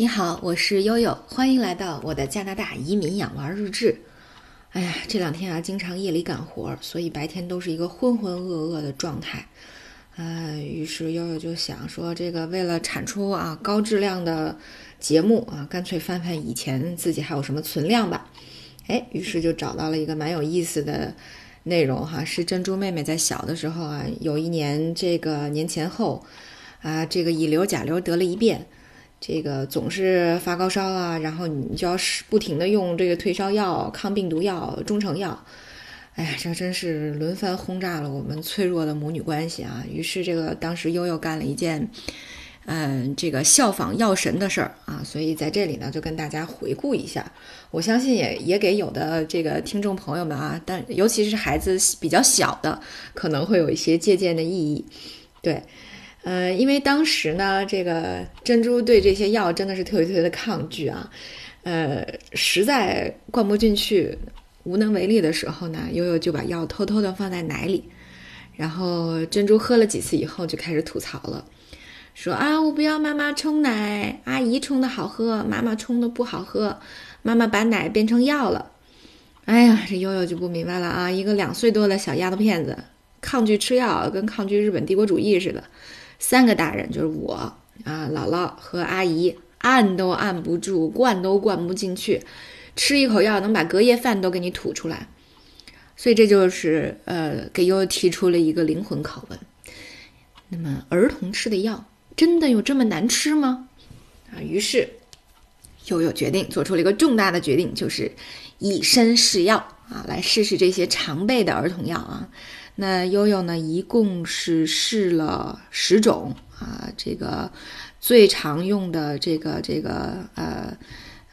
你好，我是悠悠，欢迎来到我的加拿大移民养娃日志。哎呀，这两天啊，经常夜里赶活，所以白天都是一个浑浑噩噩的状态。啊，于是悠悠就想说，这个为了产出啊高质量的节目啊，干脆翻翻以前自己还有什么存量吧。哎，于是就找到了一个蛮有意思的内容哈，是珍珠妹妹在小的时候啊，有一年这个年前后啊，这个乙流甲流得了一遍。这个总是发高烧啊，然后你就要不停的用这个退烧药、抗病毒药、中成药，哎呀，这真是轮番轰炸了我们脆弱的母女关系啊！于是这个当时悠悠干了一件，嗯，这个效仿药神的事儿啊，所以在这里呢就跟大家回顾一下，我相信也也给有的这个听众朋友们啊，但尤其是孩子比较小的，可能会有一些借鉴的意义，对。呃，因为当时呢，这个珍珠对这些药真的是特别特别的抗拒啊，呃，实在灌不进去、无能为力的时候呢，悠悠就把药偷偷的放在奶里，然后珍珠喝了几次以后就开始吐槽了，说啊，我不要妈妈冲奶，阿姨冲的好喝，妈妈冲的不好喝，妈妈把奶变成药了，哎呀，这悠悠就不明白了啊，一个两岁多的小丫头片子，抗拒吃药，跟抗拒日本帝国主义似的。三个大人就是我啊，姥姥和阿姨，按都按不住，灌都灌不进去，吃一口药能把隔夜饭都给你吐出来，所以这就是呃，给悠悠提出了一个灵魂拷问：那么儿童吃的药真的有这么难吃吗？啊，于是悠悠决定做出了一个重大的决定，就是以身试药啊，来试试这些常备的儿童药啊。那悠悠呢，一共是试了十种啊，这个最常用的这个这个呃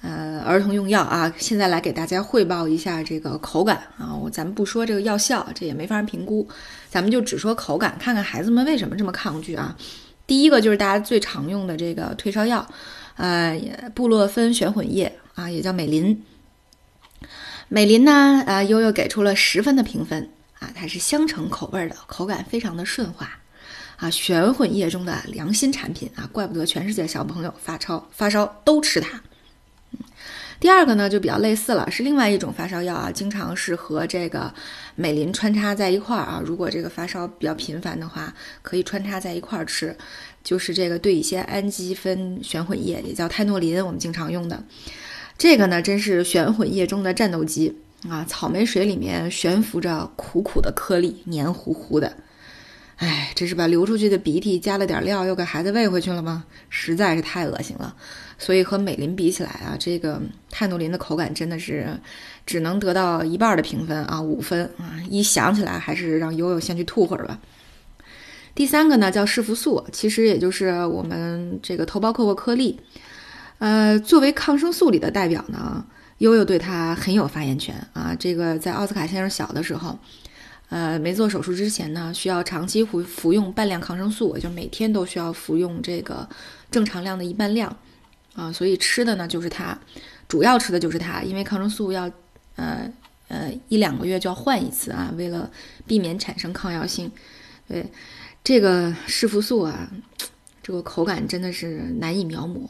呃儿童用药啊，现在来给大家汇报一下这个口感啊，我咱们不说这个药效，这也没法评估，咱们就只说口感，看看孩子们为什么这么抗拒啊。第一个就是大家最常用的这个退烧药，呃，布洛芬旋混液啊，也叫美林。美林呢，呃，悠悠给出了十分的评分。啊，它是香橙口味的，口感非常的顺滑，啊，玄混液中的良心产品啊，怪不得全世界小朋友发烧发烧都吃它。嗯，第二个呢就比较类似了，是另外一种发烧药啊，经常是和这个美林穿插在一块儿啊，如果这个发烧比较频繁的话，可以穿插在一块儿吃，就是这个对乙酰氨基酚旋混液，也叫泰诺林，我们经常用的，这个呢真是旋混液中的战斗机。啊，草莓水里面悬浮着苦苦的颗粒，黏糊糊的。哎，这是把流出去的鼻涕加了点料，又给孩子喂回去了吗？实在是太恶心了。所以和美林比起来啊，这个泰诺林的口感真的是只能得到一半的评分啊，五分啊。一想起来，还是让悠悠先去吐会儿吧。第三个呢，叫视福素，其实也就是我们这个头孢克颗粒。呃，作为抗生素里的代表呢。悠悠对他很有发言权啊！这个在奥斯卡先生小的时候，呃，没做手术之前呢，需要长期服服用半量抗生素，就每天都需要服用这个正常量的一半量啊，所以吃的呢就是它，主要吃的就是它，因为抗生素要呃呃一两个月就要换一次啊，为了避免产生抗药性。对这个视福素啊，这个口感真的是难以描摹，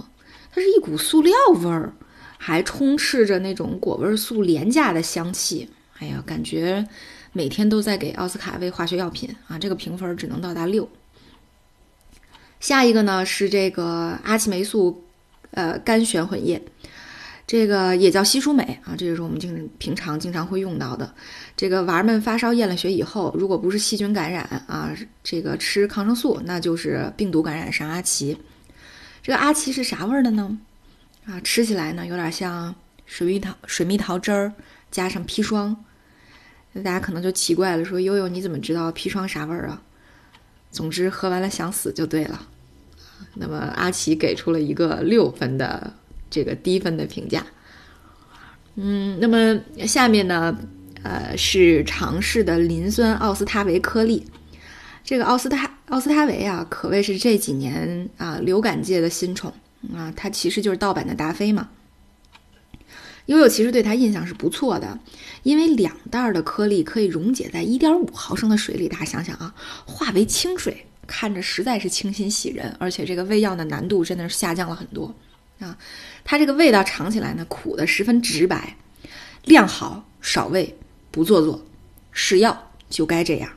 它是一股塑料味儿。还充斥着那种果味素廉价的香气，哎呀，感觉每天都在给奥斯卡喂化学药品啊！这个评分只能到达六。下一个呢是这个阿奇霉素，呃，干旋混液，这个也叫西舒美啊，这就是我们经平常经常会用到的。这个娃儿们发烧验了血以后，如果不是细菌感染啊，这个吃抗生素，那就是病毒感染上阿奇。这个阿奇是啥味儿的呢？啊，吃起来呢有点像水蜜桃水蜜桃汁儿加上砒霜，那大家可能就奇怪了，说悠悠你怎么知道砒霜啥味儿啊？总之喝完了想死就对了。那么阿奇给出了一个六分的这个低分的评价。嗯，那么下面呢，呃是尝试的磷酸奥司他韦颗粒，这个奥司他奥司他韦啊，可谓是这几年啊流感界的新宠。啊，它其实就是盗版的达菲嘛。悠悠其实对它印象是不错的，因为两袋的颗粒可以溶解在一点五毫升的水里，大家想想啊，化为清水，看着实在是清新喜人，而且这个喂药的难度真的是下降了很多啊。它这个味道尝起来呢，苦的十分直白，量好少喂，不做作，是药就该这样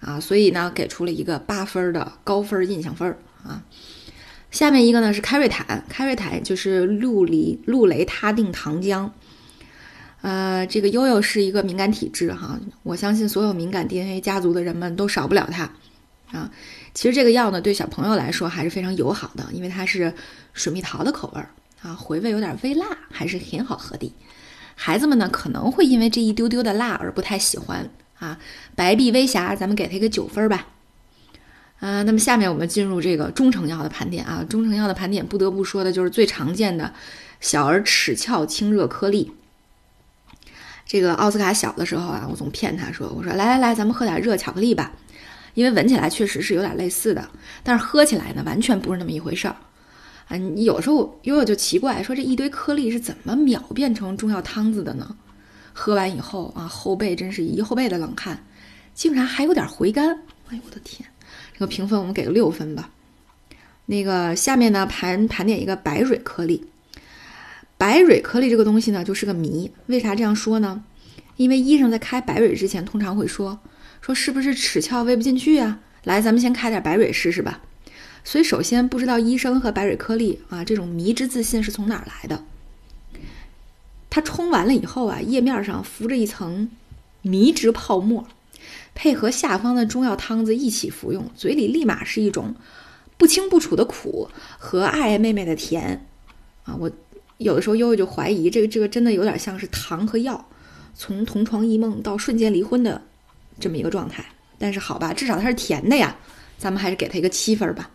啊。所以呢，给出了一个八分的高分印象分啊。下面一个呢是开瑞坦，开瑞坦就是氯离氯雷他定糖浆。呃，这个悠悠是一个敏感体质哈，我相信所有敏感 DNA 家族的人们都少不了它啊。其实这个药呢，对小朋友来说还是非常友好的，因为它是水蜜桃的口味儿啊，回味有点微辣，还是很好喝的。孩子们呢可能会因为这一丢丢的辣而不太喜欢啊。白璧微霞，咱们给它一个九分吧。啊，那么下面我们进入这个中成药的盘点啊。中成药的盘点不得不说的就是最常见的小儿齿翘清热颗粒。这个奥斯卡小的时候啊，我总骗他说：“我说来来来，咱们喝点热巧克力吧，因为闻起来确实是有点类似的，但是喝起来呢，完全不是那么一回事儿。”啊，你有时候悠悠就奇怪，说这一堆颗粒是怎么秒变成中药汤子的呢？喝完以后啊，后背真是一后背的冷汗，竟然还有点回甘。哎呦我的天！这个评分我们给个六分吧。那个下面呢盘盘点一个白蕊颗粒。白蕊颗粒这个东西呢，就是个谜。为啥这样说呢？因为医生在开白蕊之前，通常会说说是不是齿鞘喂不进去啊？来，咱们先开点白蕊试试吧。所以，首先不知道医生和白蕊颗粒啊这种迷之自信是从哪儿来的。它冲完了以后啊，叶面上浮着一层迷之泡沫，配合下方的中药汤子一起服用，嘴里立马是一种不清不楚的苦和爱爱妹妹的甜啊！我。有的时候悠悠就怀疑，这个这个真的有点像是糖和药，从同床异梦到瞬间离婚的这么一个状态。但是好吧，至少它是甜的呀，咱们还是给它一个七分吧。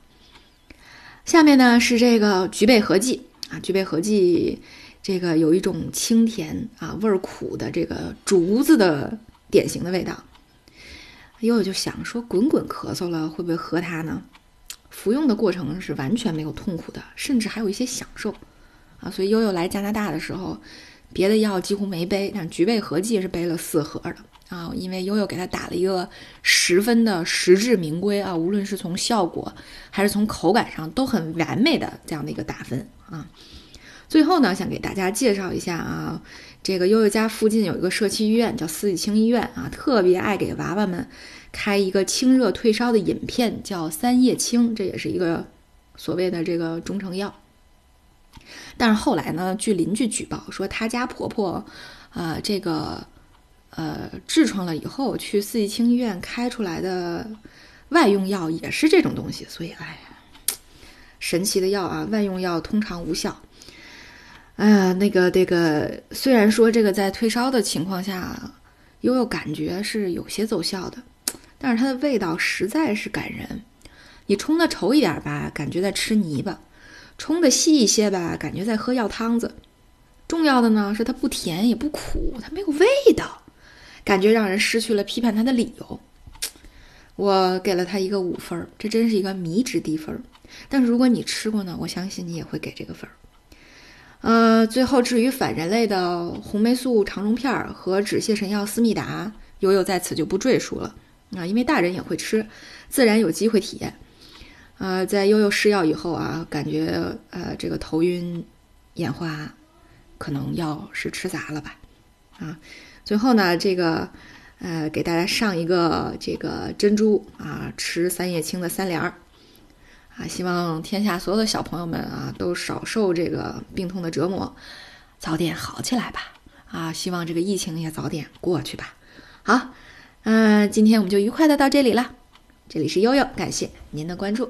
下面呢是这个菊贝合剂啊，菊贝合剂这个有一种清甜啊味儿苦的这个竹子的典型的味道。悠悠就想说，滚滚咳嗽了会不会喝它呢？服用的过程是完全没有痛苦的，甚至还有一些享受。啊，所以悠悠来加拿大的时候，别的药几乎没背，但菊贝合剂是背了四盒的啊。因为悠悠给他打了一个十分的实至名归啊，无论是从效果还是从口感上都很完美的这样的一个打分啊。最后呢，想给大家介绍一下啊，这个悠悠家附近有一个社区医院叫四季青医院啊，特别爱给娃娃们开一个清热退烧的饮片，叫三叶青，这也是一个所谓的这个中成药。但是后来呢？据邻居举报说，他家婆婆，呃，这个，呃，痔疮了以后，去四季青医院开出来的外用药也是这种东西。所以，哎呀，神奇的药啊！外用药通常无效。哎呀，那个，那个，虽然说这个在退烧的情况下，悠悠感觉是有些奏效的，但是它的味道实在是感人。你冲的稠一点吧，感觉在吃泥巴。冲的细一些吧，感觉在喝药汤子。重要的呢是它不甜也不苦，它没有味道，感觉让人失去了批判它的理由。我给了它一个五分儿，这真是一个迷之低分儿。但是如果你吃过呢，我相信你也会给这个分儿。呃，最后至于反人类的红霉素肠溶片儿和止泻神药思密达，悠悠在此就不赘述了啊，因为大人也会吃，自然有机会体验。呃，在悠悠试药以后啊，感觉呃这个头晕、眼花，可能药是吃砸了吧？啊，最后呢，这个呃给大家上一个这个珍珠啊，吃三叶青的三联儿啊，希望天下所有的小朋友们啊都少受这个病痛的折磨，早点好起来吧！啊，希望这个疫情也早点过去吧。好，嗯，今天我们就愉快的到这里了。这里是悠悠，感谢您的关注。